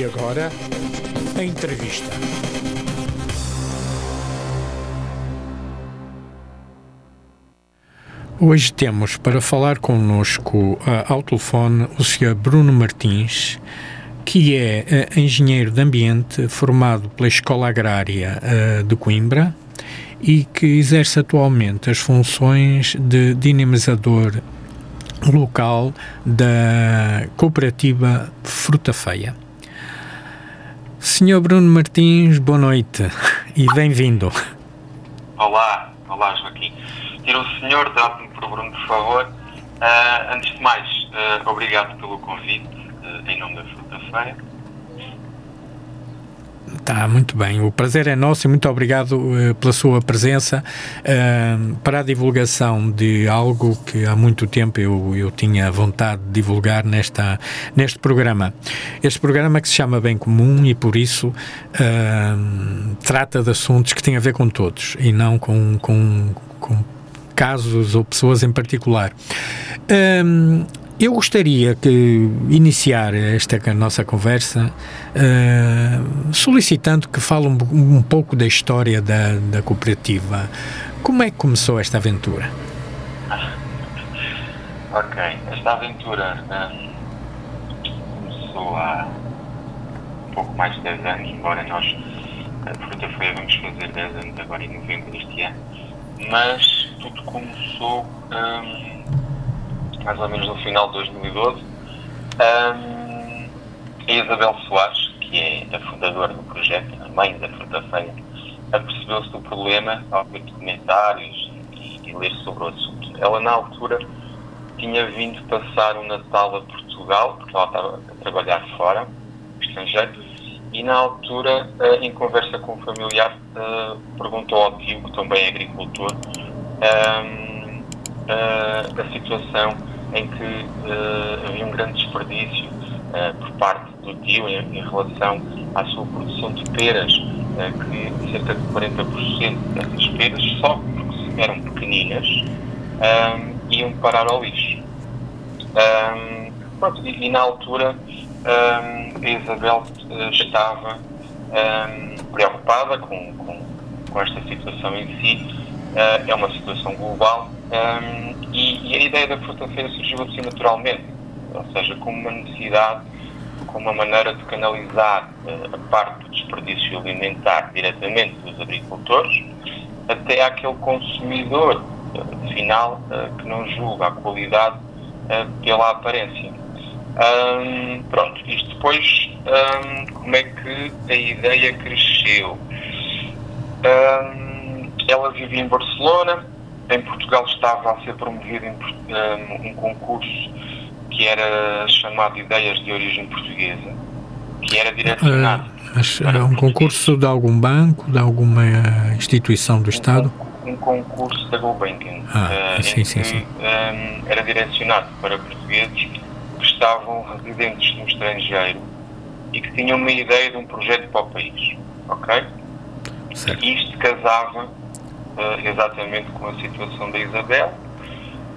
E agora, a entrevista. Hoje temos para falar connosco uh, ao telefone o Sr. Bruno Martins, que é uh, engenheiro de ambiente formado pela Escola Agrária uh, de Coimbra e que exerce atualmente as funções de dinamizador local da cooperativa Fruta Feia. Senhor Bruno Martins, boa noite e bem-vindo. Olá, olá Joaquim. Tira o senhor, trate-me por Bruno, por favor. Uh, antes de mais, uh, obrigado pelo convite uh, em nome da Fruta Feia. Está muito bem. O prazer é nosso e muito obrigado uh, pela sua presença uh, para a divulgação de algo que há muito tempo eu, eu tinha vontade de divulgar nesta, neste programa. Este programa que se chama Bem Comum e por isso uh, trata de assuntos que têm a ver com todos e não com, com, com casos ou pessoas em particular. Eu gostaria que iniciar esta nossa conversa uh, solicitando que fale um, um, pouco da história da, da cooperativa. Como é que começou esta aventura? Ok, esta aventura um, começou há um pouco mais de 10 anos, embora nós, a Fruta Feia, vamos fazer 10 anos agora em novembro deste ano, mas tudo começou. Um, mais ou menos no final de 2012. Um, a Isabel Soares, que é a fundadora do projeto, a mãe da Fruta Feia, apercebeu-se do problema ao ver documentários e, e ler sobre o assunto. Ela, na altura, tinha vindo passar o Natal a Portugal, porque ela estava a trabalhar fora, estrangeiro, e na altura, em conversa com um familiar, perguntou ao tio, que também é agricultor, a situação em que uh, havia um grande desperdício uh, por parte do tio em, em, relação à sua produção de peras, uh, que cerca de 40% dessas peras, só porque eram pequeninas, um, iam parar ao lixo. Um, pronto, e, e, na altura um, a Isabel estava preocupada com, com, com esta situação em si, é uma situação global um, e, e, a ideia da fruta-feira surgiu assim naturalmente, ou seja, como uma necessidade, como uma maneira de canalizar uh, a parte do desperdício alimentar diretamente dos agricultores até àquele consumidor uh, final uh, que não julga a qualidade pela aparência. Um, pronto, isto depois, um, como é que a ideia cresceu? Ela vivia em Barcelona, em Portugal estava a ser promovido um, um concurso que era chamado Ideias de Origem Portuguesa, que era direcionado. Uh, mas era um concurso de algum banco, de alguma instituição do Estado? Um, um concurso da Gulbenkian. Ah, uh, sim, sim, sim. Um, era direcionado para portugueses que estavam residentes no estrangeiro e que tinham uma ideia de um projeto para o país. Ok? Certo. E isto casava exatamente com a situação da Isabel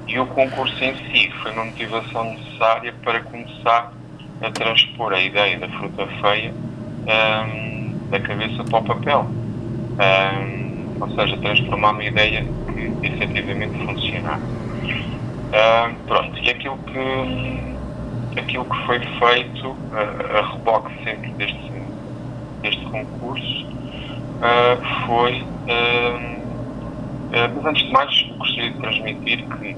e o concurso em si foi uma motivação necessária para começar a transpor a ideia da fruta feia um, ehm, da cabeça para o papel. Um, ehm, ou seja, transformar uma ideia que efetivamente funcionasse. Um, ehm, pronto, e aquilo que, aquilo que foi feito uh, a reboque sempre deste, deste concurso uh, foi eh, mas antes de mais, gostaria de transmitir que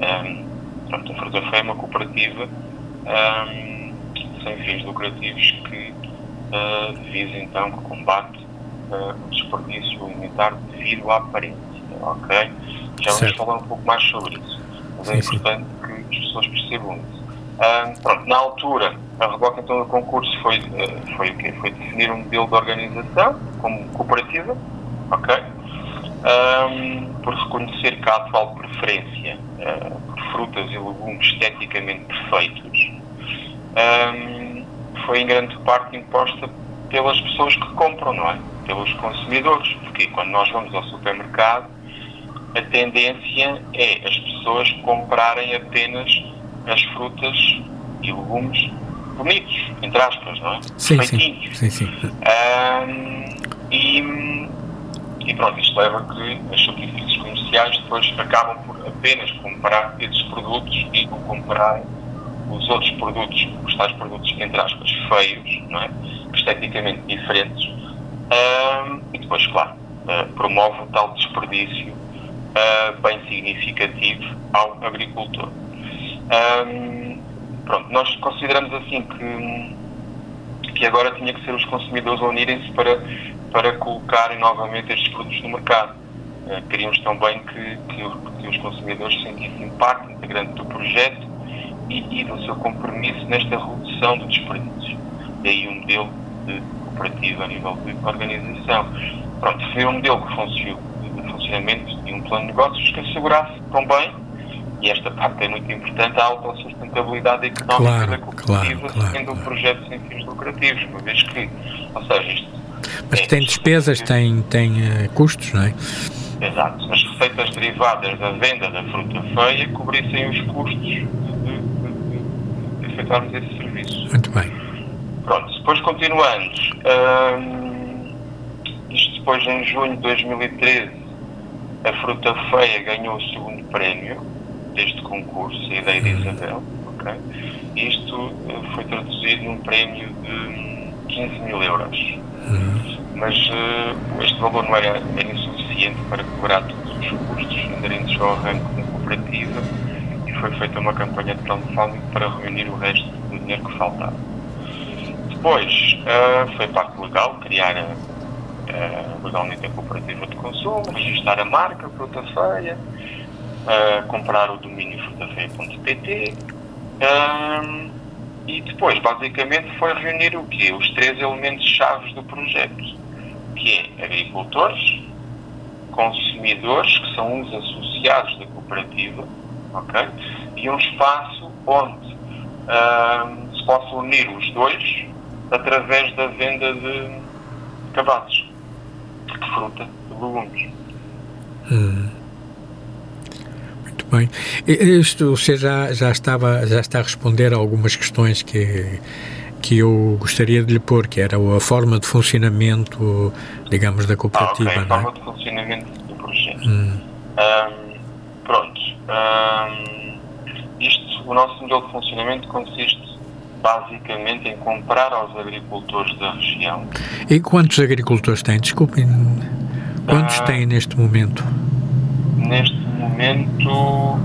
ehm, pronto, a Fruta Fé é uma cooperativa ehm, sem fins lucrativos que visa então, que combate uh, o desperdício alimentar devido à aparência, ok? Já vamos falar um pouco mais sobre isso, mas é importante que as pessoas percebam isso. Ehm, pronto, na altura, a reboque então do concurso foi, uh, foi o quê? Foi definir um modelo de organização como cooperativa, ok? Um, por reconhecer que a atual preferência uh, por frutas e legumes esteticamente perfeitos um, foi em grande parte imposta pelas pessoas que compram, não é? Pelos consumidores, porque quando nós vamos ao supermercado a tendência é as pessoas comprarem apenas as frutas e legumes bonitos, entre aspas, não é? Sim, Feitinhos. sim. sim, sim. e, e pronto, isto leva a que as superfícies comerciais depois acabam por apenas comprar esses produtos e não comprarem os outros produtos, os tais produtos, entre aspas, feios, não é? esteticamente diferentes, e depois, claro, uh, promove tal desperdício uh, bem significativo ao agricultor. Pronto, nós consideramos assim que, que agora tinha que ser os consumidores unirem-se para, para colocarem novamente estes produtos no mercado. Uh, queríamos também que, que, que os consumidores se sentissem parte integrante do projeto e, e do seu compromisso nesta redução do desperdício. Daí um modelo de cooperativa a nível de organização. Pronto, foi um modelo que funcionou, de funcionamento de um plano de negócios que assegurasse também, e esta parte é muito importante, a autossustentabilidade económica claro, da cooperativa, claro, claro, sendo um projeto sem fins lucrativos, uma vez que, ou seja, isto. Mas é, tem despesas, tem, tem uh, custos, não é? Exato. As receitas derivadas da venda da fruta feia cobrissem os custos de, de, de, efetuarmos esse serviço. Muito bem. Pronto, depois continuando, hum, isto depois em junho de 2013, a Fruta Feia ganhou o segundo prémio deste concurso, a ideia de Isabel, ok? Isto eh, foi traduzido num prémio de 15 mil euros. Uhum. Mas uh, este valor não era, era insuficiente para cobrar todos os custos inerentes ao arranque da cooperativa e foi feita uma campanha de crowdfunding para reunir o resto do dinheiro que faltava. Depois uh, foi parte legal, criar uh, legalmente a cooperativa de consumo, registrar a marca Fruta Feia, uh, comprar o domínio frutafeia.pt e depois, basicamente, foi reunir o quê? Os três elementos chaves do projeto, que é agricultores, consumidores, que são os associados da cooperativa, ok? E um espaço onde se possam unir os dois através da venda de cabazes, de fruta, de legumes. Hum. Bem. Isto você já, já, estava, já está a responder a algumas questões que, que eu gostaria de lhe pôr, que era a forma de funcionamento, digamos, da cooperativa. Ah, okay. A forma de funcionamento do projeto. Hum. Um, pronto. Um, isto, o nosso modelo de funcionamento consiste basicamente em comprar aos agricultores da região. E quantos agricultores têm? Desculpem, quantos ah, têm neste momento? Neste momento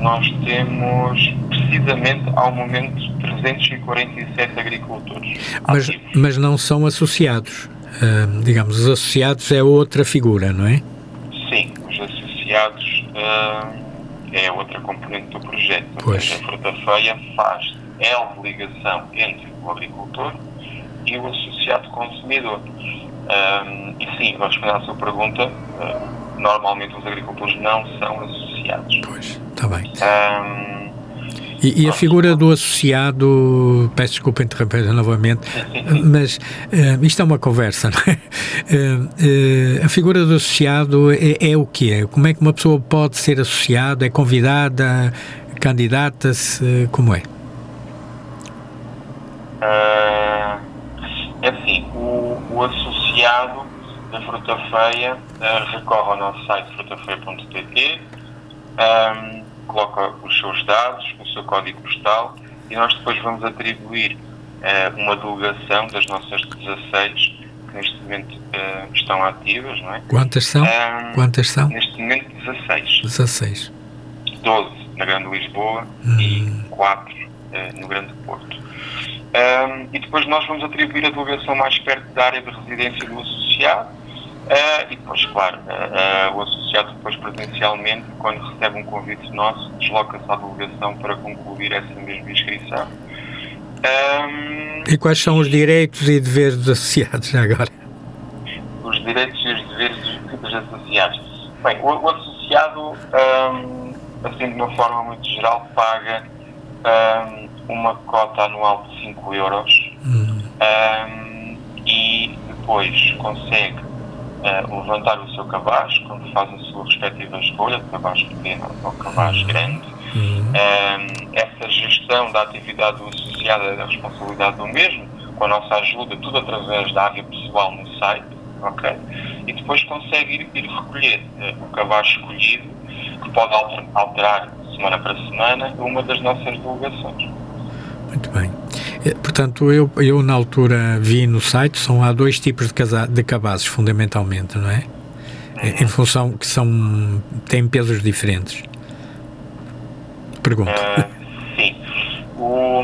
nós temos precisamente ao momento 347 agricultores. Mas, mas não são associados. Uh, digamos, os associados é outra figura, não é? Sim, os associados uh, é outra componente do projeto. Pois. A Fruta Feia faz de ligação entre o agricultor e o associado consumidor. Um, e sim, vou responder à sua pergunta, uh, normalmente os agricultores não são associados. Pois, está bem. Um, e, e, a figura do associado, peço desculpa interromper novamente, mas uh, isto é uma conversa, não é? Uh, uh, a figura do associado é, é o que é? Como é que uma pessoa pode ser associada? É convidada? Candidata-se? Como é? Uh, é assim, o, o, associado da Fruta Feia uh, recorre ao nosso site frutafeia.pt, um, coloca os seus dados, o seu código postal e nós depois vamos atribuir uh, uma delegação das nossas 16 que neste momento uh, estão ativas, não é? Quantas são? Um, Quantas são? Neste momento 16. 16. 12 na Grande Lisboa hum. e 4 uh, no Grande Porto. Um, e depois nós vamos atribuir a delegação mais perto da área de residência do associado uh, e depois, claro, uh, o associado depois presencialmente, quando recebe um convite nosso, desloca-se à delegação para concluir essa mesma inscrição. Um, e quais são os direitos e deveres dos associados agora? Os direitos e os deveres dos associados. Bem, o, o associado, um, assim de uma forma muito geral, paga um, uma cota anual de 5 euros uhum. um, e depois consegue uh, levantar o seu cabaz quando faz a sua respectiva escolha, de cabaz pequeno ou cabaz grande, Uhum. essa gestão da atividade associada da responsabilidade do mesmo, com a nossa ajuda, tudo através da área pessoal no site, ok? E depois consegue ir, ir recolher uh, o cavalo escolhido, que pode alter, alterar semana para semana, uma das nossas delegações. Muito bem. Eh, portanto, eu, eu na altura vi no site, são há dois tipos de, casa, de cabazes, fundamentalmente, não é? Em função que são têm pesos diferentes. Pergunto. Uh, sim. O,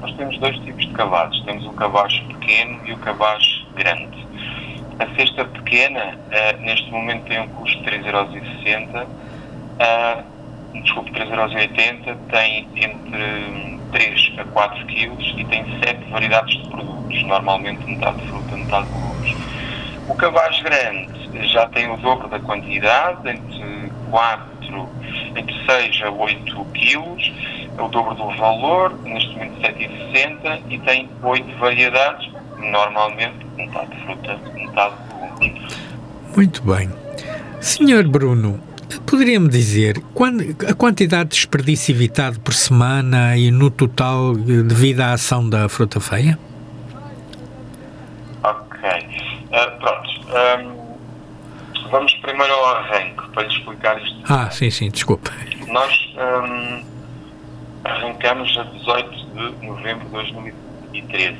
nós temos dois tipos de cavalos. Temos o cavalo pequeno e o cavalo grande. A cesta pequena, uh, neste momento, tem um custo de 3,60€. Uh, desculpe, 3,80€. Tem entre 3 a 4 kg e tem 7 variedades de produtos. Normalmente metade de fruta, metade de legumes. O cavalo grande já tem o dobro da quantidade, entre 4, entre 6 a 8 quilos, é o dobro do valor, neste momento 7,60 e tem 8 variedades, normalmente metade de fruta, metade de legumes. Muito bem. Senhor Bruno, poderia-me dizer a quantidade de desperdício evitado por semana e no total devido à ação da fruta feia? Ok. Uh, pronto. Um, Vamos primeiro ao arranque, para lhe explicar isto. Ah, sim, sim, desculpa. Nós um, arrancamos a 18 de novembro de 2013,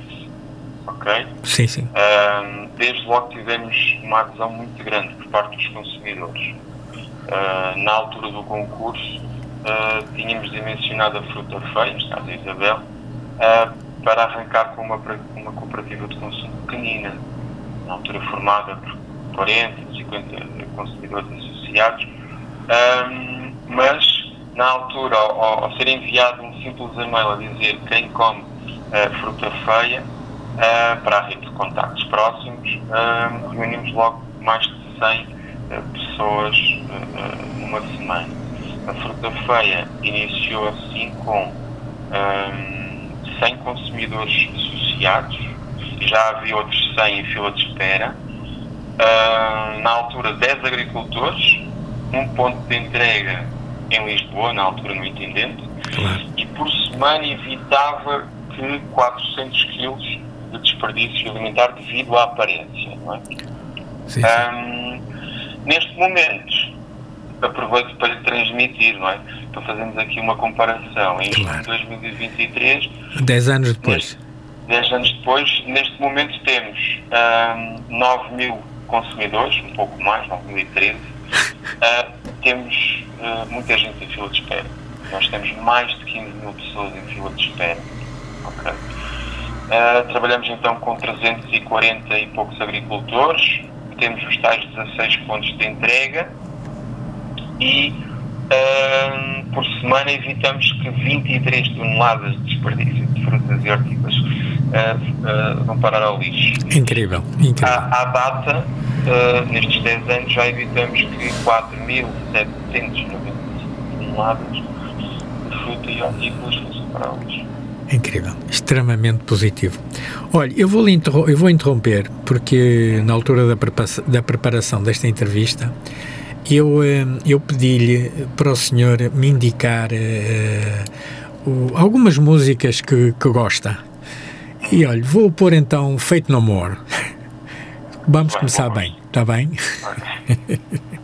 ok? Sim, sim. Um, desde logo tivemos uma adesão muito grande por parte dos consumidores. Uh, na altura do concurso, uh, tínhamos dimensionado a fruta feia, neste caso a Isabel, uh, para arrancar com uma, uma cooperativa de consumo pequenina, na altura formada por 40, 50 consumidores associados, um, mas na altura, ao, ao, ser enviado um simples e-mail a dizer quem come fruta feia, para a rede de contactos próximos, reunimos logo mais de 100 pessoas numa semana. A fruta feia iniciou assim com um, 100 consumidores associados, já havia outros 100 em fila de espera, uh, na altura 10 agricultores, um ponto de entrega em Lisboa, na altura no Intendente, claro. e por semana evitava que 400 quilos de desperdício alimentar devido à aparência. Não é? Sim, sim. Um, neste momento, aproveito para lhe transmitir, não é? Para fazermos aqui uma comparação. Em claro. 2023. 10 anos depois. 10 anos depois, neste momento temos um, 9 mil consumidores, um pouco mais, 2013, uh, ah, temos uh, muita gente em fila de espera. Nós temos mais de 15 mil pessoas em fila de espera. Okay. Uh, trabalhamos então com 340 e poucos agricultores, temos os tais 16 pontos de entrega e uh, por semana evitamos que 23 toneladas de desperdício de frutas e hortícolas uh, vão parar ao lixo. Incrível, incrível. À, à data, nestes 10 anos, já evitamos que 4.790 toneladas de fruta e hortícolas fossem para o lixo. Incrível, extremamente positivo. Olha, eu vou, eu vou interromper porque na altura da, da preparação desta entrevista eu, eh, eu pedi-lhe para o senhor me indicar uh, algumas músicas que, que gosta. E olha, vou pôr então Feito No More. Vamos começar bem, está bem?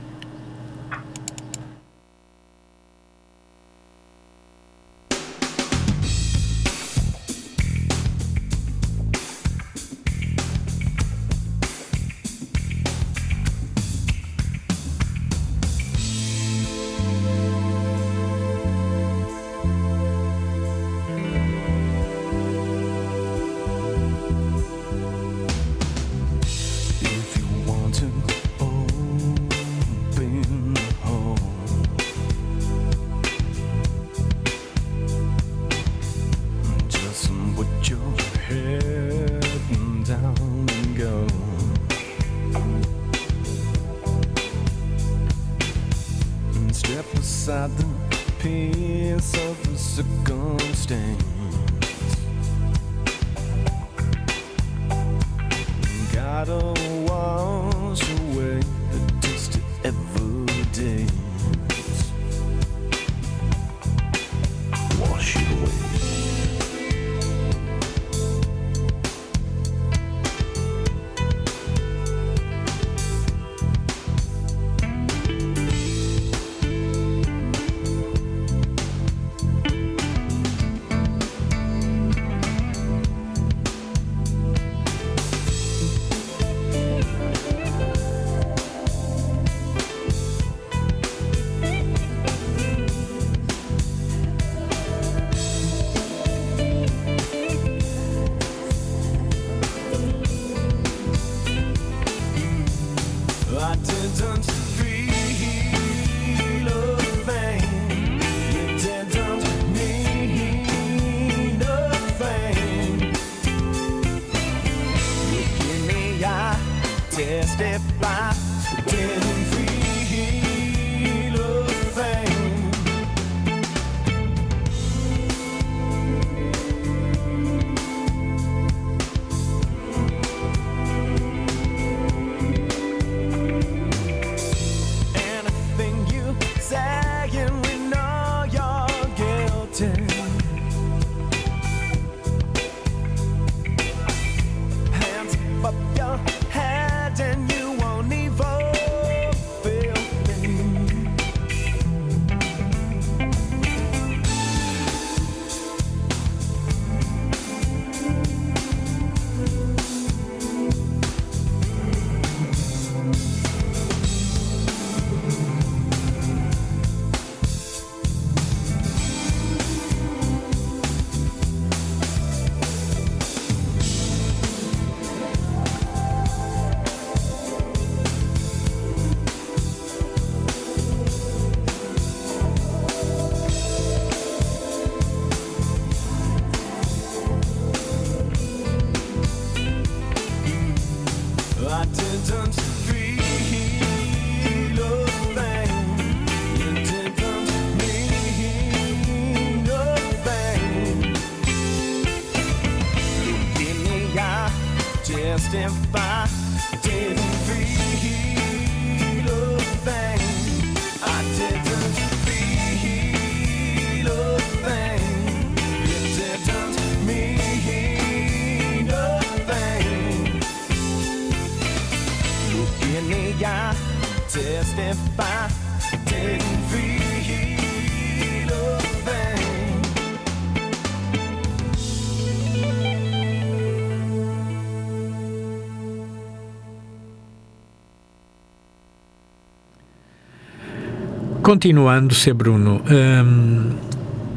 Continuando, ser Bruno, hum,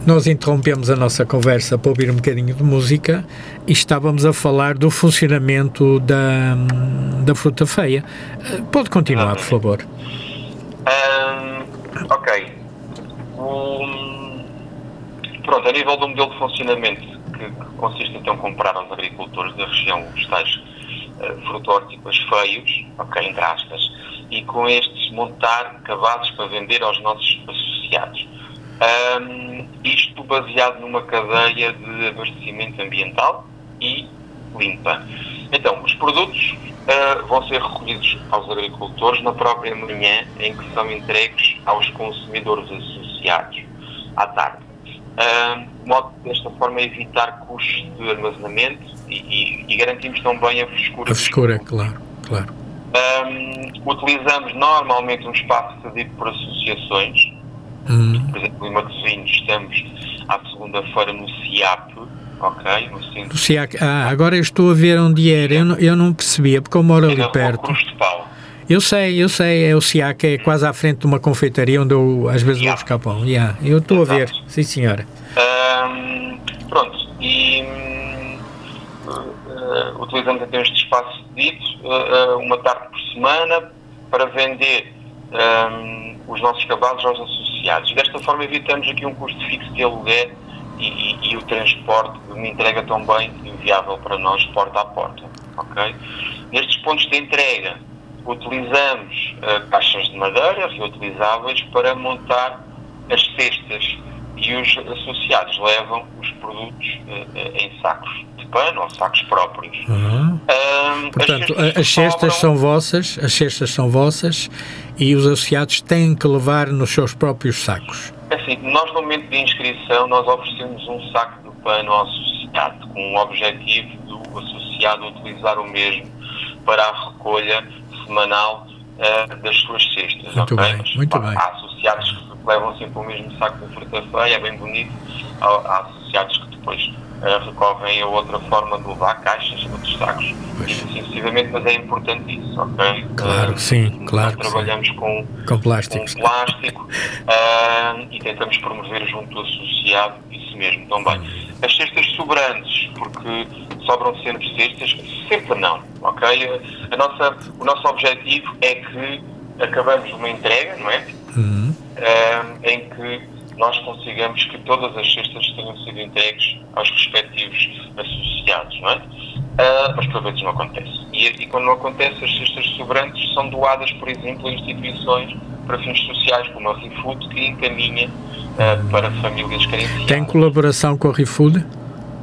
nós interrompemos a nossa conversa para ouvir um bocadinho de música e estávamos a falar do funcionamento da, da fruta feia. Pode continuar, por favor. Um, ok. Um, pronto, a nível do modelo de funcionamento, que, consiste então em comprar aos agricultores da região os tais uh, frutóticos feios, ok, entre aspas, e com estes montar cabazes para vender aos nossos associados. Um, isto baseado numa cadeia de abastecimento ambiental e limpa. Então, os produtos uh, vão ser recolhidos aos agricultores na própria manhã em que são entregues aos consumidores associados à tarde. De modo desta forma evitar custos de armazenamento e, e, e garantimos também a frescura. A frescura, claro, claro. Um, utilizamos normalmente um espaço cedido por associações, Hum. Por exemplo, em Matosinhos estamos à segunda-feira no CIAP, ok? No, centro. CIAP. Ah, agora eu estou a ver onde era, eu não, eu não percebia, porque eu moro ali perto. Cruz de Pau. Eu sei, eu sei, é o CIAC, é quase à frente de uma confeitaria onde eu às vezes yeah. vou buscar pão. Yeah, eu estou a ver, sim senhora. Um, pronto, e utilizamos então este espaço dito, uh, uma tarde por semana, para vender um, os nossos cabazes aos associados. Desta forma evitamos aqui um custo fixo de aluguer e, e, e o transporte uma entrega também inviável para nós porta a porta. Okay? Nestes pontos de entrega utilizamos uh, caixas de madeira reutilizáveis para montar as cestas e os associados levam os produtos uh, em sacos pano ou sacos próprios. Uhum. Portanto, as cestas, as cestas são vossas, as cestas são vossas e os associados têm que levar nos seus próprios sacos. É assim, nós no momento de inscrição nós oferecemos um saco de pano ao associado com o objetivo do associado utilizar o mesmo para a recolha semanal uh, das suas cestas. Muito okay? bem, muito bem. Há associados que levam sempre o mesmo saco de fruta feia, é bem bonito. Há, há associados que depois recorrem a outra forma de levar caixas, outros sacos, pois. e sucessivamente, mas é importante isso, ok? Claro, uh, sim, claro. Trabalhamos com, com plástico, com plástico uh, e tentamos promover junto do associado isso mesmo também. Hum. As cestas sobrantes, porque sobram sempre cestas, sempre não, ok? A nossa, o nosso objetivo é que acabamos uma entrega, não é? Uhum. em que nós consigamos que todas as cestas tenham sido entregues aos respectivos associados, não é? Uh, mas por vezes não acontece. E, e, quando não acontece, as cestas sobrantes são doadas, por exemplo, a instituições para fins sociais, como a ReFood, que encaminha uh, para famílias carenciadas. Tem colaboração com a ReFood?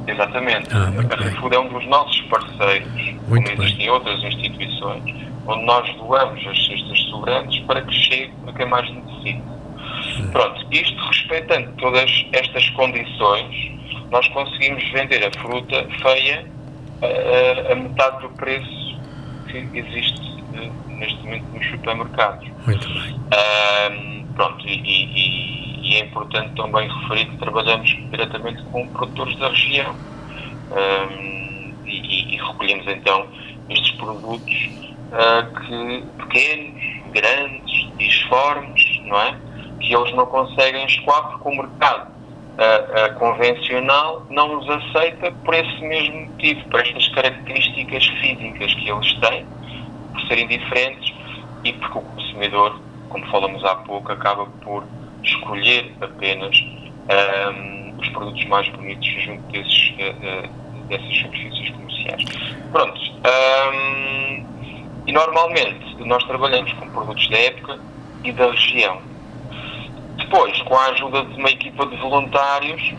Exatamente. Ah, a ReFood é um dos nossos parceiros, muito como existem outras instituições, onde nós doamos as cestas sobrantes para que chegue a quem mais necessita. Pronto, isto respeitando todas estas condições, nós conseguimos vender a fruta feia a, a metade do preço que existe neste momento nos supermercados. Muito bem. Um, pronto, e, e, e, é importante também referir que trabalhamos diretamente com produtores da região um, e, e, recolhemos então estes produtos uh, que, pequenos, grandes, disformes, não é? Que eles não conseguem escoar porque o mercado uh, uh, convencional não os aceita por esse mesmo motivo, por estas características físicas que eles têm, por serem diferentes e porque o consumidor, como falamos há pouco, acaba por escolher apenas um, os produtos mais bonitos junto desses, uh, dessas superfícies comerciais. Pronto. Um, e normalmente nós trabalhamos com produtos da época e da região depois, com a ajuda de uma equipa de voluntários,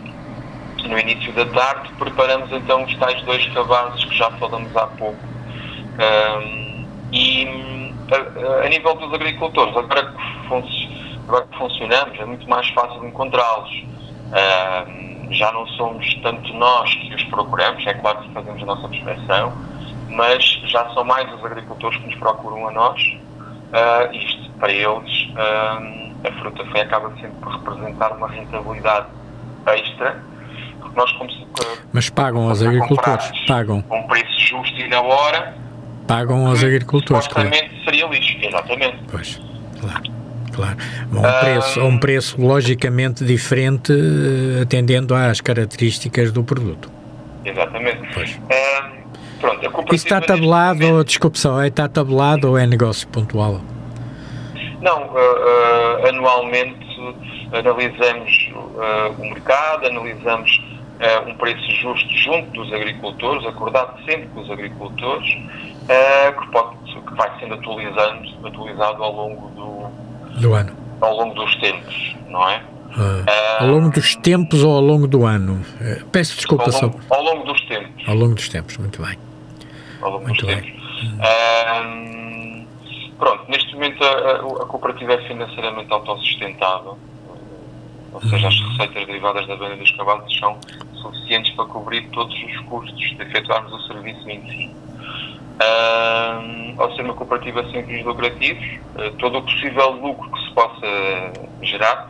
no início da tarde, preparamos então os tais dois cabazes que já falamos há pouco, Um, e a, a, nível dos agricultores, agora que, agora que funcionamos, é muito mais fácil encontrá-los. Um, já não somos tanto nós que os procuramos, é claro que fazemos a nossa prospeção, mas já são mais os agricultores que nos procuram a nós. Uh, isto, para eles, a fruta feia acaba sempre por representar uma rentabilidade extra, nós como Mas pagam aos agricultores, pagam. Um preço justo e na hora. Pagam aos agricultores, claro. seria lixo, exatamente. Pois, claro. Claro, a um, preço, um preço logicamente diferente, eh, atendendo às características do produto. Exatamente. Pois. pronto, a Isso está tabelado, momento, desculpe só, é, está tabelado ou é negócio pontual? Não, uh, uh, anualmente analisamos uh, o mercado, analisamos um preço justo junto dos agricultores, acordado sempre com os agricultores, que, pode, que vai sendo atualizando, atualizado ao longo do, do ano. Ao longo dos tempos, não é? Ah, ao longo dos tempos ou ao longo do ano? Peço desculpa ao longo, só. Ao longo dos tempos. Ao longo dos tempos, muito bem. Ao longo muito dos bem. tempos. Hum. Pronto, neste momento a, a, cooperativa é financeiramente autossustentável ou seja, as receitas derivadas da venda dos cavalos são suficientes para cobrir todos os custos de efetuarmos o serviço em si. Uh, ao ser uma cooperativa sem fins lucrativos, uh, todo o possível lucro que se possa gerar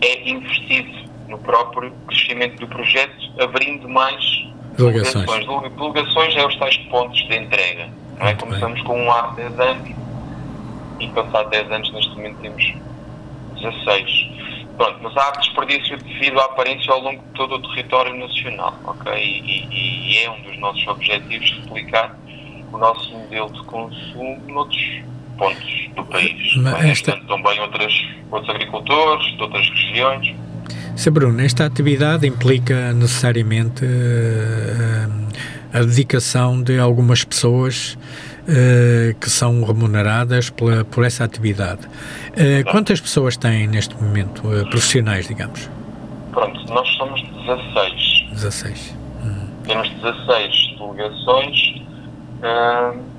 é investido no próprio crescimento do projeto, abrindo mais delegações. Delegações é os tais pontos de entrega. É? Começamos com um 10 anos e passado 10 anos neste momento temos 16. Pronto, mas há desperdício devido à aparência ao longo de todo o território nacional, ok? E, e, e é um dos nossos objetivos replicar o nosso modelo de consumo noutros pontos do país. Mas esta... Portanto, também outras, outros agricultores de outras regiões. Sr. Bruno, esta atividade implica necessariamente uh, a dedicação de algumas pessoas uh, que são remuneradas pela, por essa atividade. Uh, quantas pessoas têm neste momento, uh, profissionais, digamos? Pronto, nós somos 16. 16. Hum. Temos 16 delegações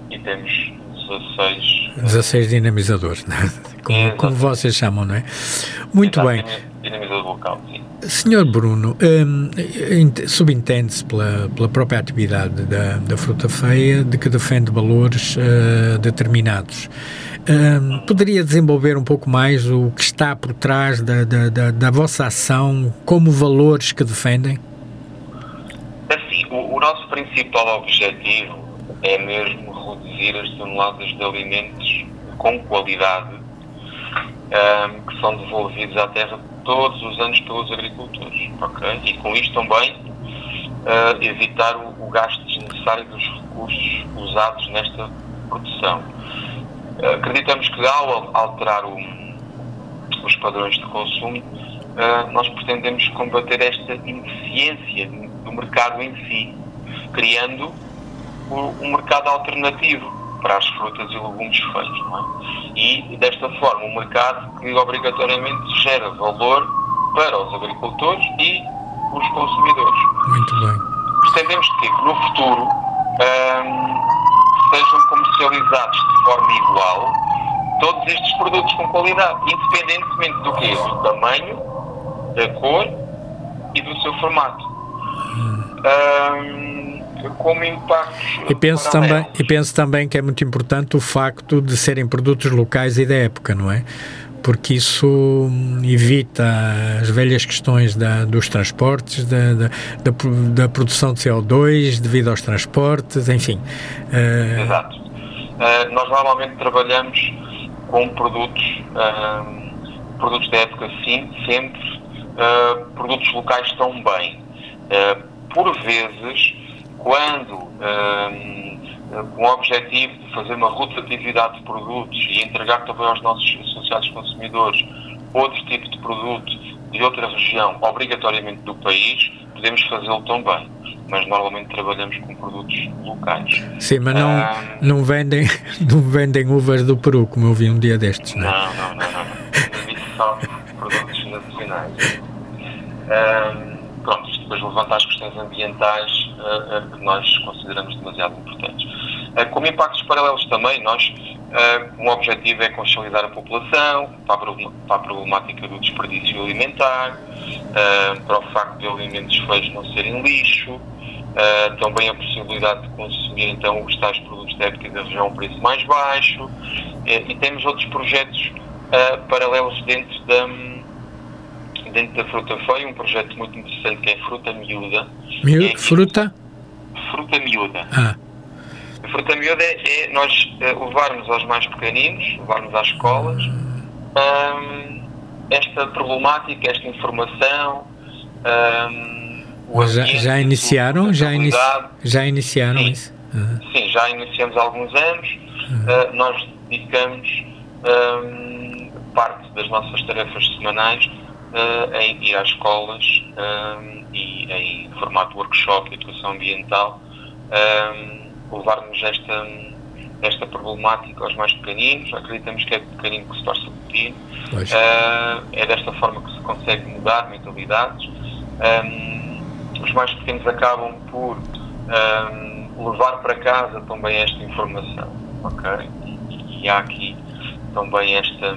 e temos 16. 16 dinamizadores, né? como, como, vocês chamam, não é? Muito Exato, bem. Dinamizador local, sim. Senhor Bruno, um, subentende-se pela, pela própria atividade da, da fruta feia de que defende valores uh, determinados. Um, poderia desenvolver um pouco mais o que está por trás da, da, da, da vossa ação, como valores que defendem? Assim, o, o nosso principal objetivo é mesmo reduzir as toneladas de alimentos com qualidade um, que são devolvidos à terra todos os anos pelos agricultores, ok? E com isto também uh, evitar o, o, gasto desnecessário dos recursos usados nesta produção. Uh, acreditamos que ao alterar o, os padrões de consumo, uh, nós pretendemos combater esta ineficiência do mercado em si, criando um mercado alternativo para as frutas e legumes feios, não é? E desta forma um mercado que obrigatoriamente gera valor para os agricultores e os consumidores. Muito bem. Pretendemos que no futuro hum, sejam comercializados de forma igual todos estes produtos com qualidade, independentemente do que do tamanho, da cor e do seu formato. Hum. Hum, como impactos. E penso, também, e penso também que é muito importante o facto de serem produtos locais e da época, não é? Porque isso evita as velhas questões da, dos transportes, da, da, da, produção de CO2 devido aos transportes, enfim. Uh... Exato. Uh, nós normalmente trabalhamos com produtos, uh, produtos da época sim, sempre, produtos locais também. por vezes, quando, um, com o objetivo de fazer uma rotatividade de produtos e entregar também aos nossos associados consumidores outro tipo de produto de outra região, obrigatoriamente do país, podemos fazê-lo também. Mas normalmente trabalhamos com produtos locais. Sim, mas não, um, não, vendem, não vendem uvas do Peru, como eu vi um dia destes, não é? Não, não, não. não, só produtos nacionais. Um, pronto, depois levanta as questões ambientais uh, uh, que nós consideramos demasiado importantes. Uh, como impactos paralelos também, nós, uh, um objetivo é conscientizar a população para a, problemática do desperdício alimentar, uh, para o facto de alimentos feios não serem lixo, também a possibilidade de consumir então os tais produtos de época da região a um preço mais baixo, e temos outros projetos paralelos dentro da dentro da Fruta Feia, um projeto muito interessante que é Fruta Miúda. Miúda? É, fruta? Fruta Miúda. Ah. A Fruta Miúda é, é nós uh, levarmos aos mais pequeninos, levarmos às escolas, um, esta problemática, esta informação. Um, já, já iniciaram? Já, inici já iniciaram sim, isso? Uhum. Sim, já iniciamos há alguns anos. Uhum. Uh, nós dedicamos um, parte das nossas tarefas semanais uh, em ir às escolas um, e em formato workshop de educação ambiental um, levar-nos esta, esta problemática aos mais pequeninos. Acreditamos que é pequenino que se torce o pequeno. Uh, é desta forma que se consegue mudar mentalidades. Um, os mais pequenos acabam por levar para casa também esta informação. ok E, e há aqui também esta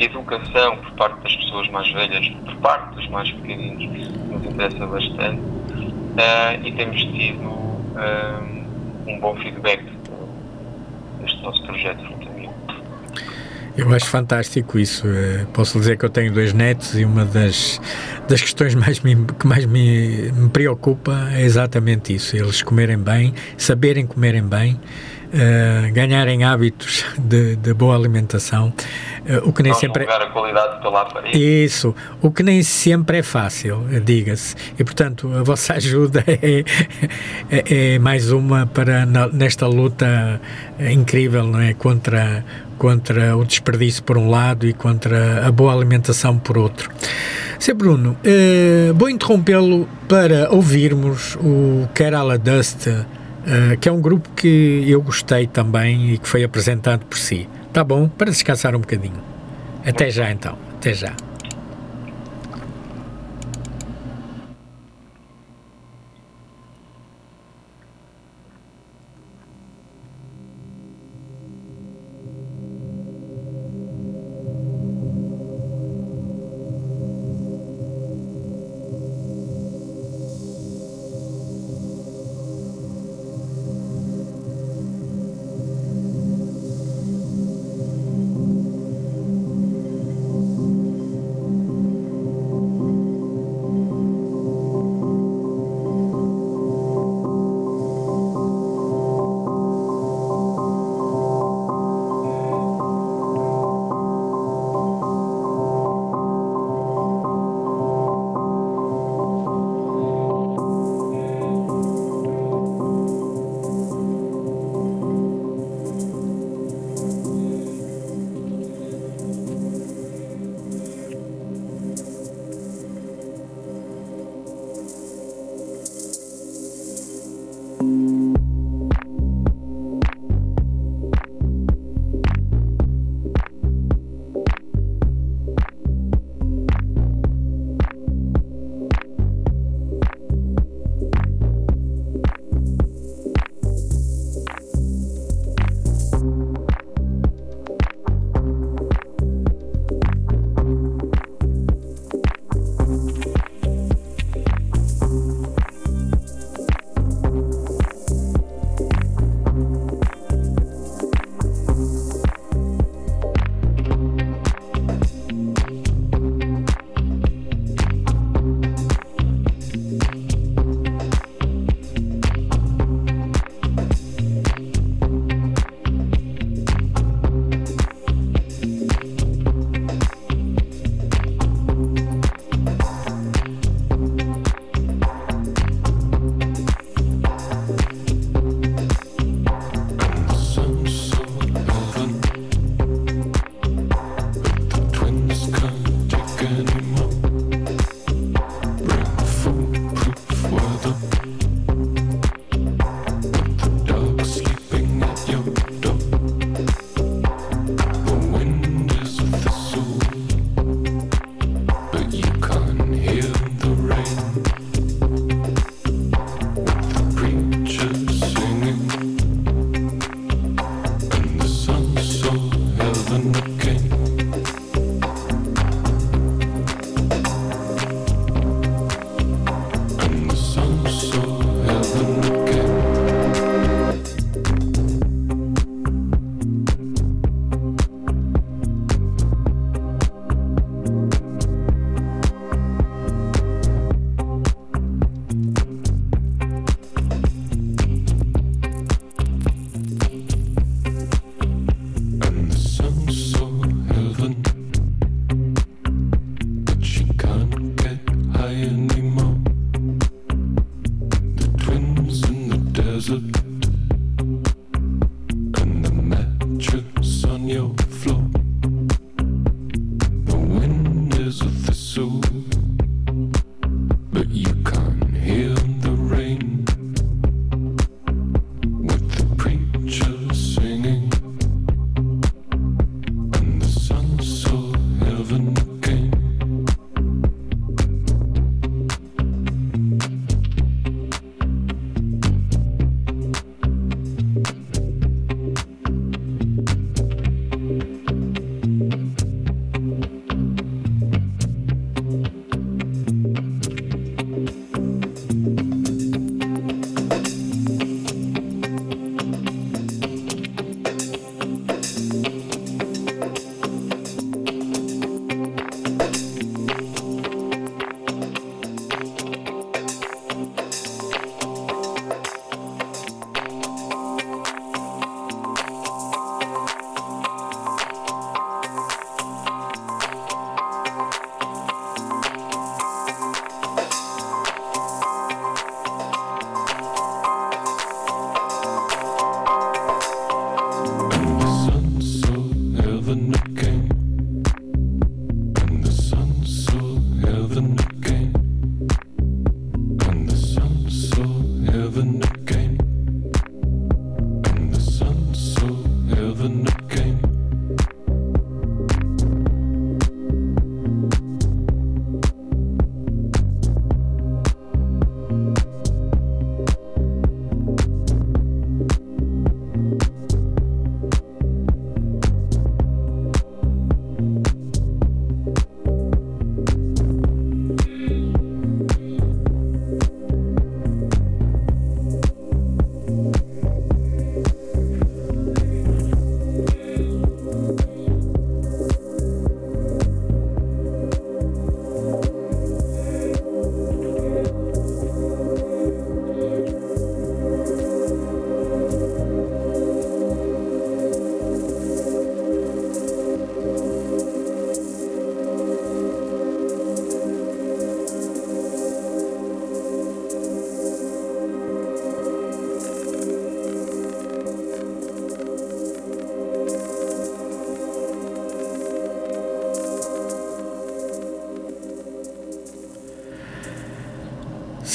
educação por parte das pessoas mais velhas, por parte dos mais pequeninos, nos interessa bastante uh, e temos tido uh, um bom feedback deste nosso projeto Frutamil. Eu acho fantástico isso. Eh, posso dizer que eu tenho dois netos e uma das, das questões mais me, que mais me, me preocupa é exatamente isso: eles comerem bem, saberem comerem bem uh, ganharem hábitos de, de boa alimentação, o que nem Não sempre é a qualidade pela aparência. Isso, o que nem sempre é fácil, diga-se. E portanto, a vossa ajuda é, é, é mais uma para nesta luta incrível, não é, contra contra o desperdício por um lado e contra a boa alimentação por outro. Sr. Bruno, vou interrompê-lo para ouvirmos o Kerala Dust que é um grupo que eu gostei também e que foi apresentado por si. Tá bom? Para descansar um bocadinho. Até já então. Até já.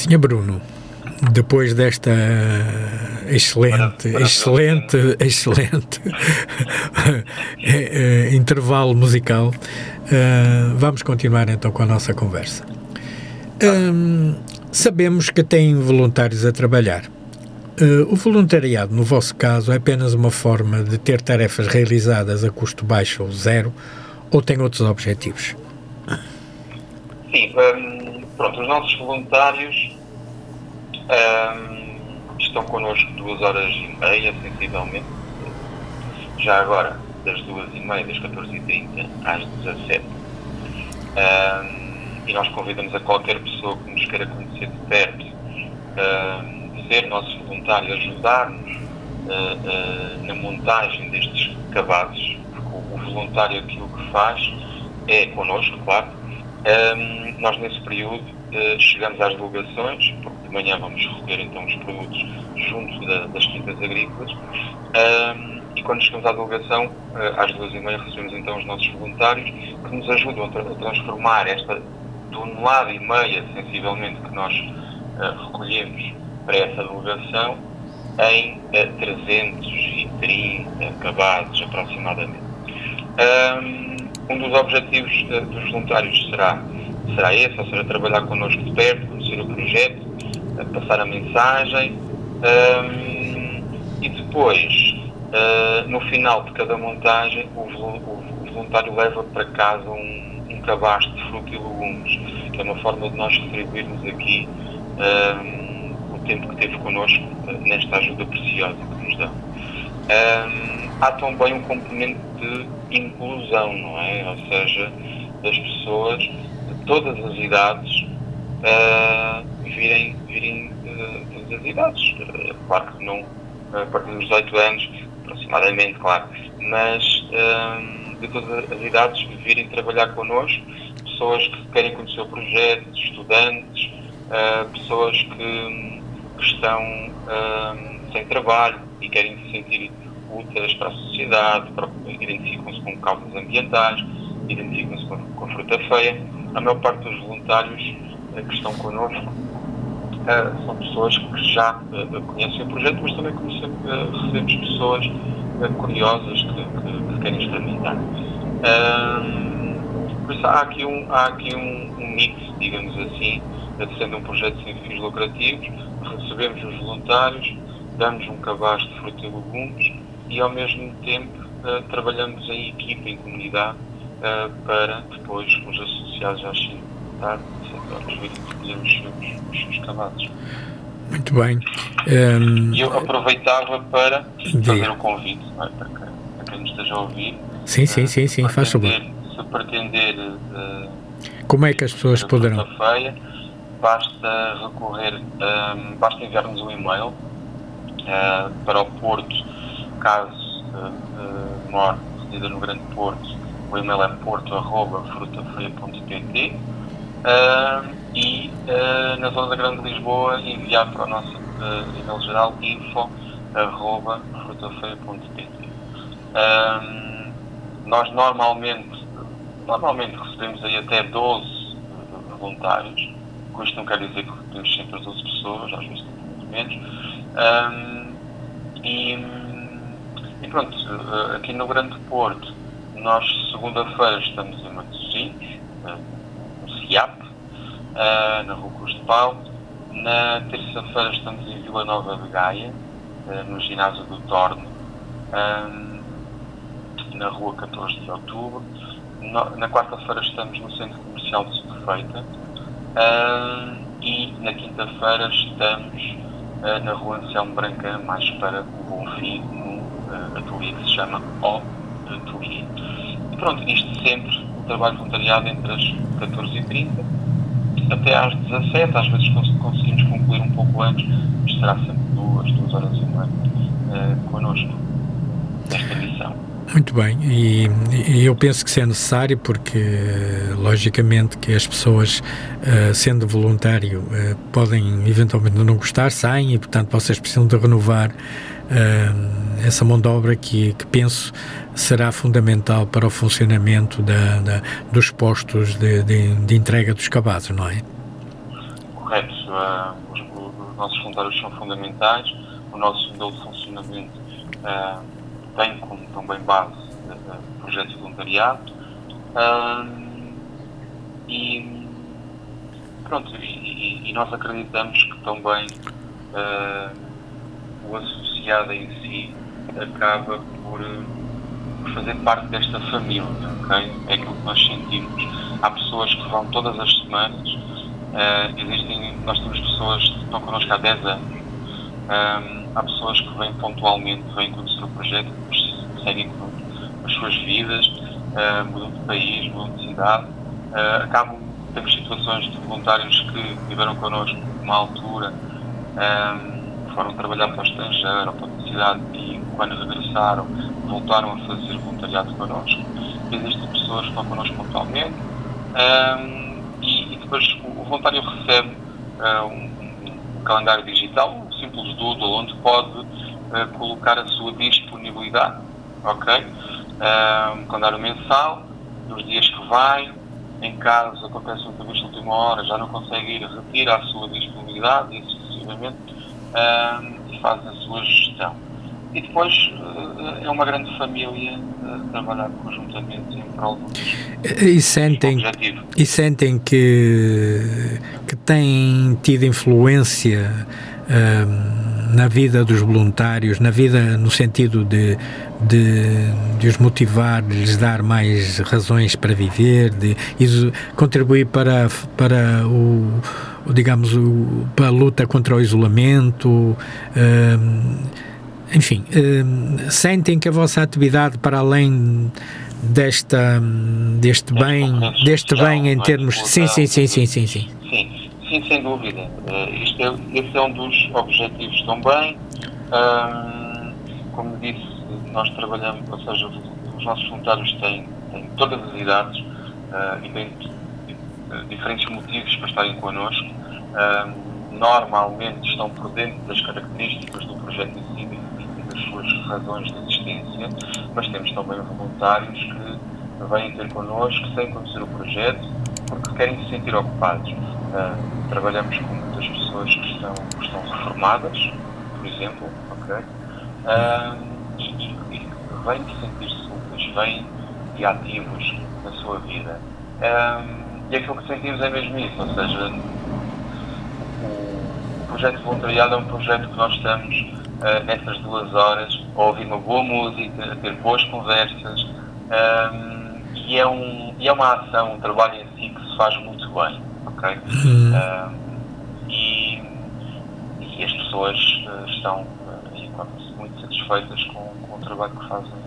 Senhor Bruno, depois desta excelente, excelente, excelente eh, eh, intervalo musical, eh, vamos continuar então com a nossa conversa. Um, sabemos que têm voluntários a trabalhar. O voluntariado, no vosso caso, é apenas uma forma de ter tarefas realizadas a custo baixo ou zero, ou tem outros objetivos? Sim, um, pronto, os nossos voluntários um, estão connosco duas horas e meia, sensivelmente. Já agora, das duas e meia, das 14h30 às 17 um, E nós convidamos a qualquer pessoa que nos queira conhecer de perto, um, ser nosso voluntário, ajudar-nos uh, uh, na montagem destes cabazes, porque o, o voluntário aquilo que faz é connosco, claro. Um, nós, nesse período, uh, chegamos às divulgações, porque de manhã vamos recolher então os produtos junto da, das quintas agrícolas. Um, e quando chegamos à divulgação, uh, às duas e meia, recebemos então os nossos voluntários que nos ajudam a, tra a transformar esta tonelada e meia, sensivelmente, que nós uh, recolhemos para essa divulgação em uh, 330 cabazes aproximadamente. Um, um dos objetivos dos voluntários será, será esse, ou seja, trabalhar connosco de perto, conhecer o projeto, passar a mensagem um, e depois, uh, no final de cada montagem, o, o, voluntário leva para casa um, um cabaz de fruta e legumes, que é uma forma de nós retribuirmos aqui um, o tempo que teve connosco nesta ajuda preciosa que nos dão. Há também um componente de inclusão, não é? Ou seja, das pessoas de todas as idades uh, virem, virem uh, todas as idades. Uh, claro que não a partir dos 18 anos, aproximadamente, claro, mas uh, de todas as idades virem trabalhar connosco, pessoas que querem conhecer o projeto, estudantes, pessoas que, que estão sem trabalho e querem se sentir úteis para a sociedade, identificam-se com causas ambientais, identificam-se com, com fruta feia. A maior parte dos voluntários que estão connosco uh, são pessoas que já uh, conhecem o projeto, mas também conhecemos, recebemos pessoas curiosas que, que, que, querem experimentar. por isso há aqui um, há aqui um, um mix, digamos assim, sendo um projeto sem fins lucrativos, recebemos os voluntários, damos um cabaz de fruta e legumes e ao mesmo tempo uh, trabalhamos em equipa, em comunidade, uh, para depois os associados às 5 da tarde, 7 horas, virem recolher os seus, os seus cabazes. Muito bem. Um... Eu aproveitava para fazer o um convite é? para, quem, para quem nos esteja a ouvir. Sim, sim, sim, sim, faz favor. Se pretender. Como é que as pessoas poderão? Feia, basta recorrer, um, basta enviar-nos um e-mail uh, para o Porto, caso uh, uh, more resida no Grande Porto, o e-mail é porto.frutafeia.pt uh, e uh, na zona da Grande Lisboa enviar para o nosso uh, e-mail geral info.frutafeia.pt Nós normalmente, normalmente recebemos aí até 12 voluntários, com isto não quer dizer que temos sempre as 12 pessoas, às vezes muito menos. Um, e, e, pronto, aqui no Grande Porto, nós segunda-feira estamos em Matosinhos, no CIAP, uh, na Rua Cruz de Pau. Na terça-feira estamos em Vila Nova de Gaia, no ginásio do Torno, na Rua 14 de Outubro. No, na quarta-feira estamos no Centro Comercial de Superfeita. e na quinta-feira estamos na Rua Anselmo Branca, mais para o Bonfim, num uh, ateliê que se chama O Ateliê. E pronto, isto sempre o trabalho voluntariado entre as 14h30 até às 17 às vezes conseguimos concluir um pouco antes, mas será sempre duas, duas horas e meia uh, connosco nesta missão. Muito bem, e, e, eu penso que isso é necessário porque, logicamente, que as pessoas, uh, sendo voluntário, podem eventualmente não gostar, saem e, portanto, vocês precisam de renovar essa mão de obra que, que penso será fundamental para o funcionamento da, da dos postos de, de, de, entrega dos cabazes, não é? Correto. Os, os, nossos voluntários são fundamentais, o nosso modelo de funcionamento tem como também base uh, projetos de voluntariado e pronto, e, e, nós acreditamos que também o associado em si acaba por, por, fazer parte desta família, ok? É aquilo que nós sentimos. Há pessoas que vão todas as semanas, uh, existem, nós temos pessoas que estão connosco há 10 anos, um, há pessoas que vêm pontualmente, vêm conhecer o projeto, seguem com as suas vidas, uh, mudam de país, mudam de cidade, uh, acabam, temos situações de voluntários que viveram connosco numa altura, um, foram trabalhar para o estrangeiro para a cidade e quando regressaram voltaram a fazer voluntariado connosco. Existem pessoas que estão connosco pontualmente um, e, e, depois o, voluntário recebe uh, um, um, calendário digital, um simples doodle, onde pode uh, colocar a sua disponibilidade ok? Um calendário mensal, dos dias que vai, em caso aconteça um imprevisto de última hora, já não consegue ir, retira a sua disponibilidade e sucessivamente um, e faz a sua gestão. E depois uh, é uma grande família uh, trabalhar conjuntamente em prol do e sentem, objetivo. E sentem que, que têm tido influência um, na vida dos voluntários, na vida no sentido de, de, de os motivar, de lhes dar mais razões para viver, de, de contribuir para, para o, digamos, o, para a luta contra o isolamento. Um, enfim, um, sentem que a vossa atividade, para além desta, deste bem, deste bem em termos. Sim, sim, sim, sim, sim, sim. Sim, sim sem dúvida. Uh, isto é, esse é um dos objetivos também. Um, como disse, nós trabalhamos, ou seja, os nossos voluntários têm, têm todas as idades uh, e têm diferentes motivos para estarem connosco. Normalmente estão por dentro das características do projeto em si e das suas razões de existência, mas temos também voluntários que vêm ter connosco sem conhecer o projeto, porque querem se sentir ocupados. Trabalhamos com muitas pessoas que estão, que estão reformadas, por exemplo, ok? E, e, e vêm sentir-se úteis, vêm de ativos na sua vida. Um, e aquilo que sentimos é mesmo isso, ou seja, o projeto de voluntariado é um projeto que nós estamos uh, nessas duas horas a ouvir uma boa música, a ter boas conversas um, e, é um, e é uma ação, um trabalho em si que se faz muito bem, ok? Uhum. Um, e, e as pessoas uh, estão, uh, encontram-se muito satisfeitas com, com o trabalho que fazem.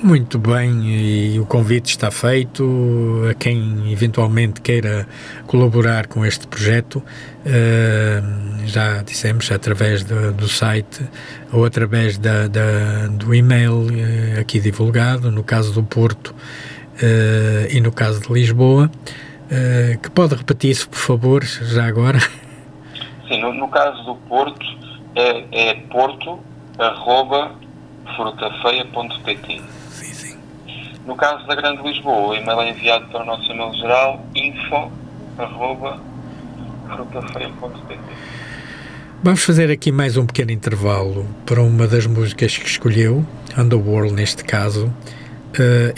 Muito bem, e o convite está feito a quem eventualmente queira colaborar com este projeto. Uh, já dissemos através do, do, site ou através da, da, do e-mail uh, aqui divulgado, no caso do Porto uh, e no caso de Lisboa. que pode repetir isso, por favor, já agora? Sim, no, no caso do Porto é, é porto arroba frutafeia.pt no caso da Grande Lisboa, o e-mail é enviado para o nosso e-mail geral info.frutafeia.pt Vamos fazer aqui mais um pequeno intervalo para uma das músicas que escolheu, Underworld neste caso, uh,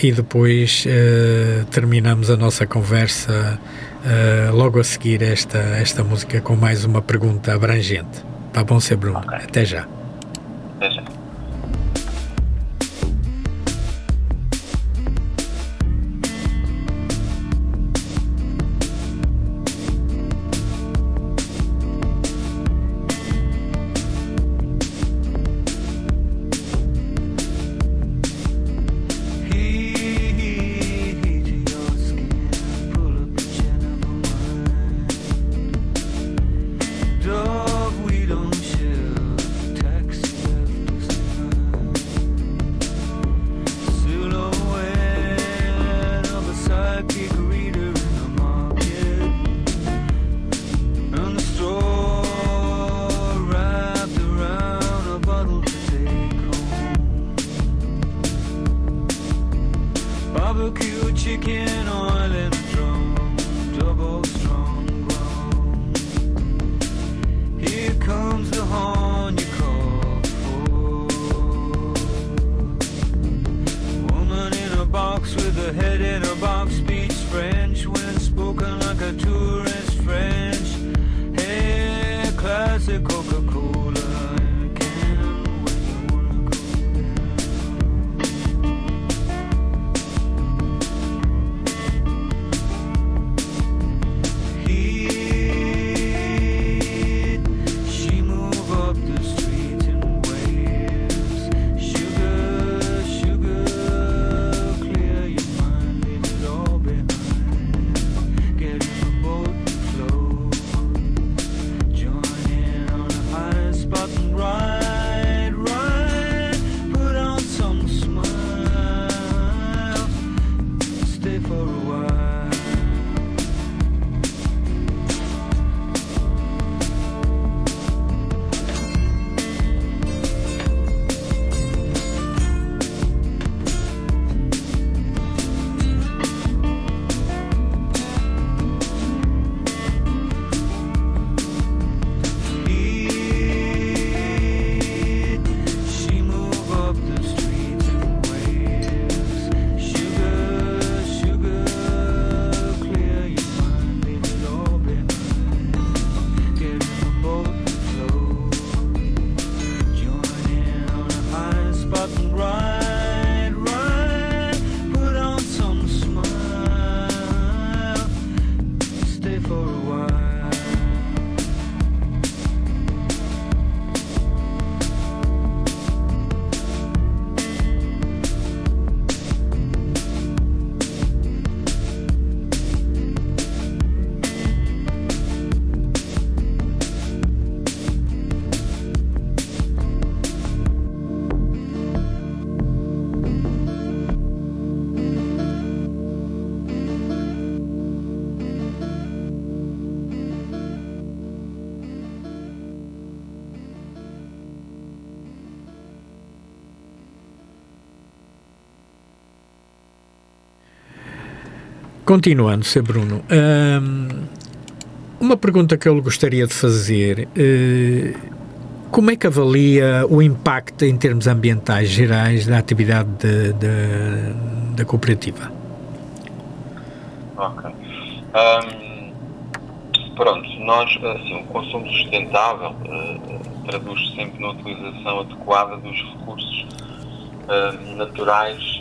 e depois uh, terminamos a nossa conversa uh, logo a seguir esta, esta música com mais uma pergunta abrangente. Tá bom ser Bruno? Okay. Até já. Até já. Continuando, Sr. Bruno, hum, uma pergunta que eu gostaria de fazer. Uh, como é que avalia o impacto em termos ambientais gerais da atividade de, de, da cooperativa? Ok. Um, pronto, nós, assim, o consumo sustentável uh, traduz sempre na utilização adequada dos recursos uh, naturais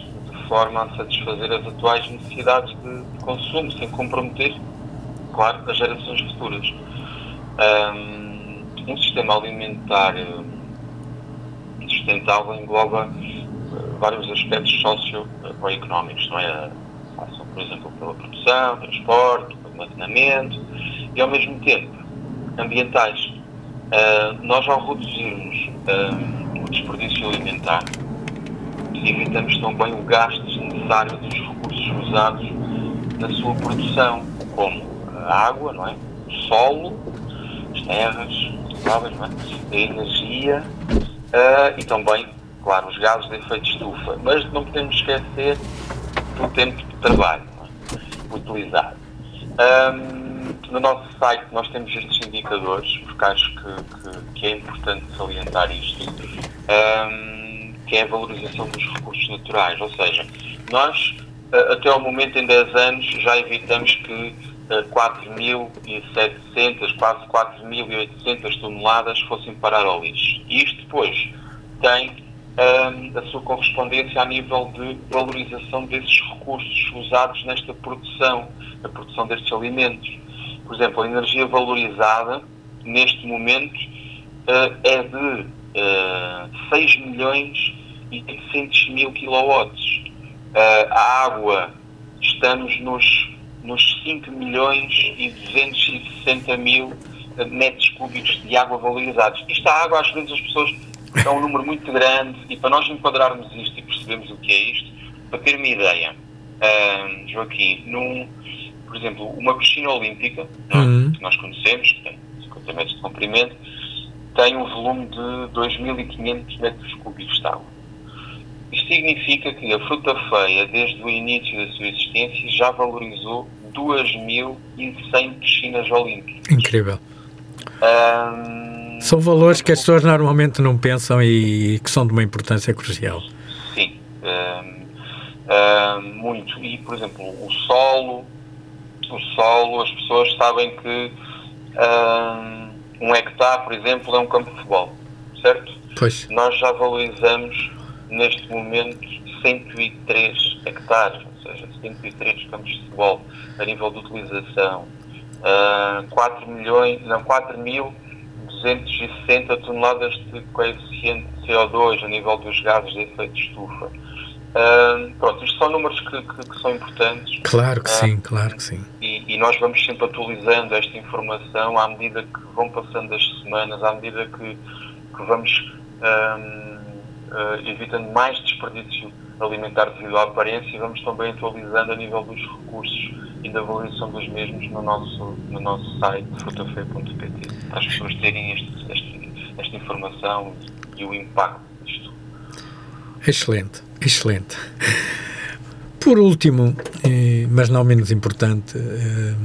forma a satisfazer as atuais necessidades de, de consumo, sem comprometer, claro, as gerações futuras. Um, um sistema alimentar eh, sustentável engloba eh, vários aspectos socioeconómicos, não é? Passam, por exemplo, pela produção, transporte, armazenamento e, ao mesmo tempo, ambientais. Uh, nós, ao reduzirmos uh, o desperdício alimentar, evitamos também o gasto desnecessário dos recursos usados na sua produção, como a água, não é? o solo, as terras, é? a energia uh, e também, claro, os gases de efeito de estufa. Mas não podemos esquecer do tempo de trabalho é? utilizado. Um, no nosso site nós temos estes indicadores, porque acho que, que, que é importante salientar isto, um, que é a valorização dos recursos naturais, ou seja, nós ah, até ao momento em 10 anos já evitamos que 4.700, quase 4.800 toneladas fossem parar ao lixo. E isto depois tem um, a sua correspondência a nível de valorização desses recursos usados nesta produção, a produção destes alimentos. Por exemplo, a energia valorizada, neste momento, uh, é de uh, 6 milhões e 800 mil quilowatts. Uh, a água, estamos nos nos 5 milhões e 260 mil metros cúbicos de água valorizados. Isto a água, às vezes as pessoas é um número muito grande e para nós enquadrarmos isto e percebermos o que é isto, para ter uma ideia, uh, Joaquim, num, por exemplo, uma piscina olímpica, é? uhum. que nós conhecemos, que tem 50 metros de comprimento, tem um volume de 2.500 metros cúbicos de água. Isto significa que a fruta feia, desde o início da sua existência, já valorizou 2.100 piscinas olímpicas. Incrível. Um, são valores que as pessoas normalmente não pensam e que são de uma importância crucial. Sim, um, um, muito. E, por exemplo, o solo, o solo, as pessoas sabem que um hectare, por exemplo, é um campo de futebol, certo? Pois. Nós já valorizamos neste momento 103 hectares, ou seja, 103 campos de futebol a nível de utilização, uh, 4 milhões, não, 4.260 toneladas de coeficiente de CO2 a nível dos gases de efeito de estufa. Uh, pronto, isto são números que, que, que são importantes. Claro que uh, sim, claro que sim. E, e, nós vamos sempre atualizando esta informação à medida que vão passando as semanas, à medida que, que vamos um, uh, evitando mais desperdício alimentar devido à aparência e vamos também atualizando a nível dos recursos e da valorização dos mesmos no nosso, no nosso site frutafe.pt para as pessoas terem este, este, esta informação e o impacto disto. Excelente, excelente. Por último, mas não menos importante, eh,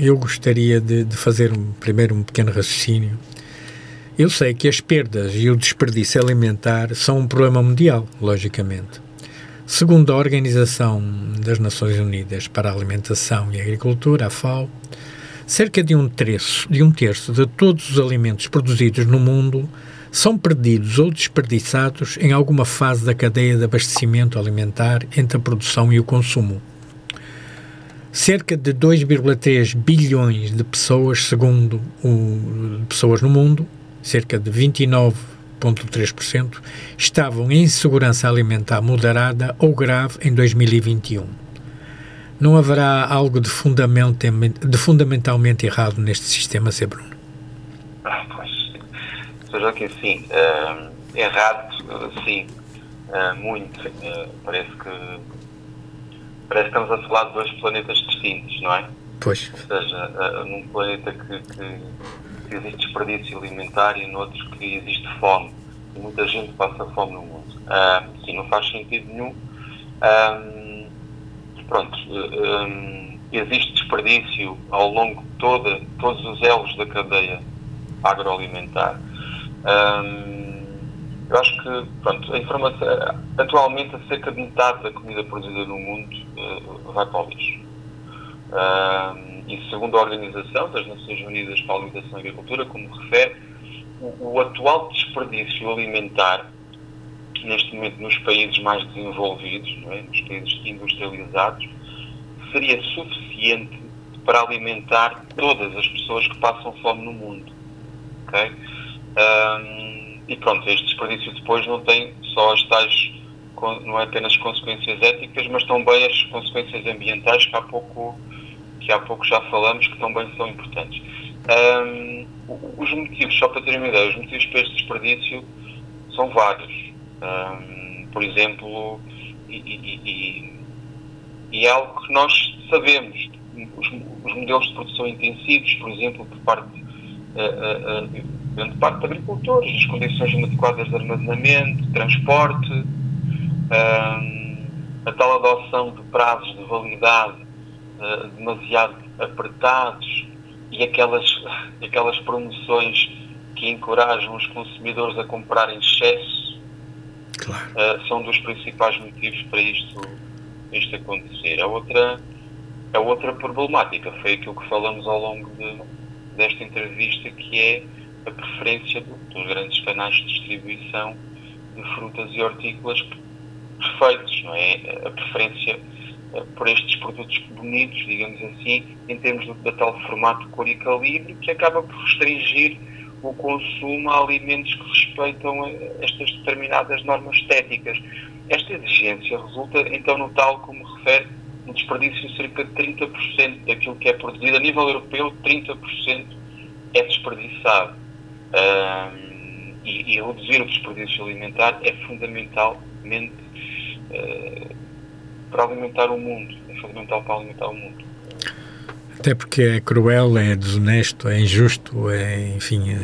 eu gostaria de, de fazer um, primeiro um pequeno raciocínio eu sei que as perdas e o desperdício alimentar são um problema mundial, logicamente. Segundo a Organização das Nações Unidas para a Alimentação e Agricultura, a FAO, cerca de um terço, de um terço de todos os alimentos produzidos no mundo são perdidos ou desperdiçados em alguma fase da cadeia de abastecimento alimentar entre a produção e o consumo. Cerca de 2,3 bilhões de pessoas, segundo o, pessoas no mundo, cerca de 29,3%, estavam em insegurança alimentar moderada ou grave em 2021. Não haverá algo de, de fundamentalmente errado neste sistema, Zé Bruno? Ah, pois, seja que sim, uh, errado, sim, uh, muito. Uh, parece que parece que estamos a falar de dois planetas distintos, não é? Pois. Ou seja, num planeta que, que que existe desperdício alimentar e noutros que existe fome. E muita gente passa fome no mundo. Uh, sim, não faz sentido nenhum. Um, pronto, um, existe desperdício ao longo de toda, todos os elos da cadeia agroalimentar. Um, eu acho que, pronto, a informação, atualmente, cerca de metade da comida produzida no mundo uh, vai para o lixo. Um, e segundo a Organização das Nações Unidas para a Alimentação e Agricultura, como refere, o, o atual desperdício alimentar neste momento nos países mais desenvolvidos, é? nos países industrializados, seria suficiente para alimentar todas as pessoas que passam fome no mundo. Okay? Um, e pronto, este desperdício depois não tem só as tais, não é apenas consequências éticas, mas também as consequências ambientais que há pouco, que há pouco já falamos, que também são importantes. Um, os motivos, só para terem uma ideia, os motivos para este desperdício são vários. Um, por exemplo, e, e, e, e, é algo que nós sabemos. Os, os, modelos de produção intensivos, por exemplo, por parte, uh, uh, uh, parte de agricultores, as condições inadequadas de armazenamento, transporte, um, a tal adoção de prazos de validade uh, demasiado apertados e aquelas, aquelas promoções que encorajam os consumidores a comprar em excesso claro. uh, são dos principais motivos para isto, isto acontecer. A outra, a outra problemática foi aquilo que falamos ao longo de, desta entrevista, que é a preferência dos grandes canais de distribuição de frutas e hortícolas perfeitos, não é? A preferência eh, por estes produtos bonitos, digamos assim, em termos do, tal formato cor e calibre, que acaba por restringir o consumo a alimentos que respeitam estas determinadas normas estéticas. Esta exigência resulta, então, no tal, como refere, um desperdício de cerca de 30% daquilo que é produzido a nível europeu, 30% é desperdiçado. Um, e, e, reduzir o desperdício alimentar é fundamentalmente uh, para alimentar o mundo, é fundamental para alimentar o mundo. Até porque é cruel, é desonesto, é injusto, é, enfim,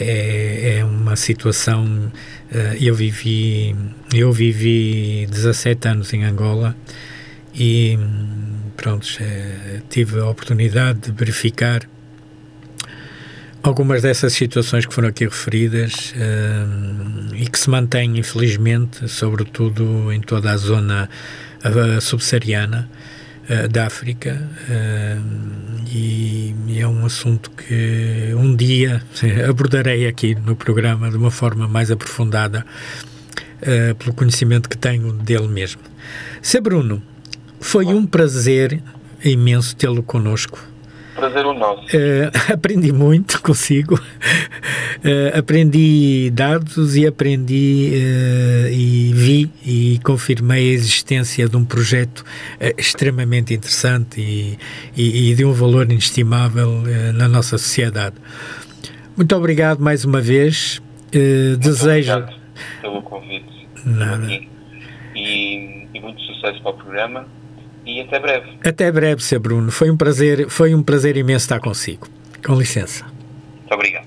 é, é uma situação. Eh, eu vivi, eu vivi 17 anos em Angola e, pronto, é, tive a oportunidade de verificar algumas dessas situações que foram aqui referidas uh, e que se mantêm, infelizmente, sobretudo em toda a zona subsaariana uh, da África, e, e, é um assunto que um dia abordarei aqui no programa de uma forma mais aprofundada, pelo conhecimento que tenho dele mesmo. Se Bruno, foi um prazer imenso tê-lo conosco prazer o nosso. Uh, aprendi muito consigo. Uh, aprendi dados e aprendi uh, e vi e confirmei a existência de um projeto extremamente interessante e, e, e, de um valor inestimável na nossa sociedade. Muito obrigado mais uma vez. Desejo. Obrigado pelo convite. Nada. E, e muito sucesso para o programa e até breve. Até breve, Sr. Bruno. Foi um prazer, foi um prazer imenso estar consigo. Com licença. Muito obrigado.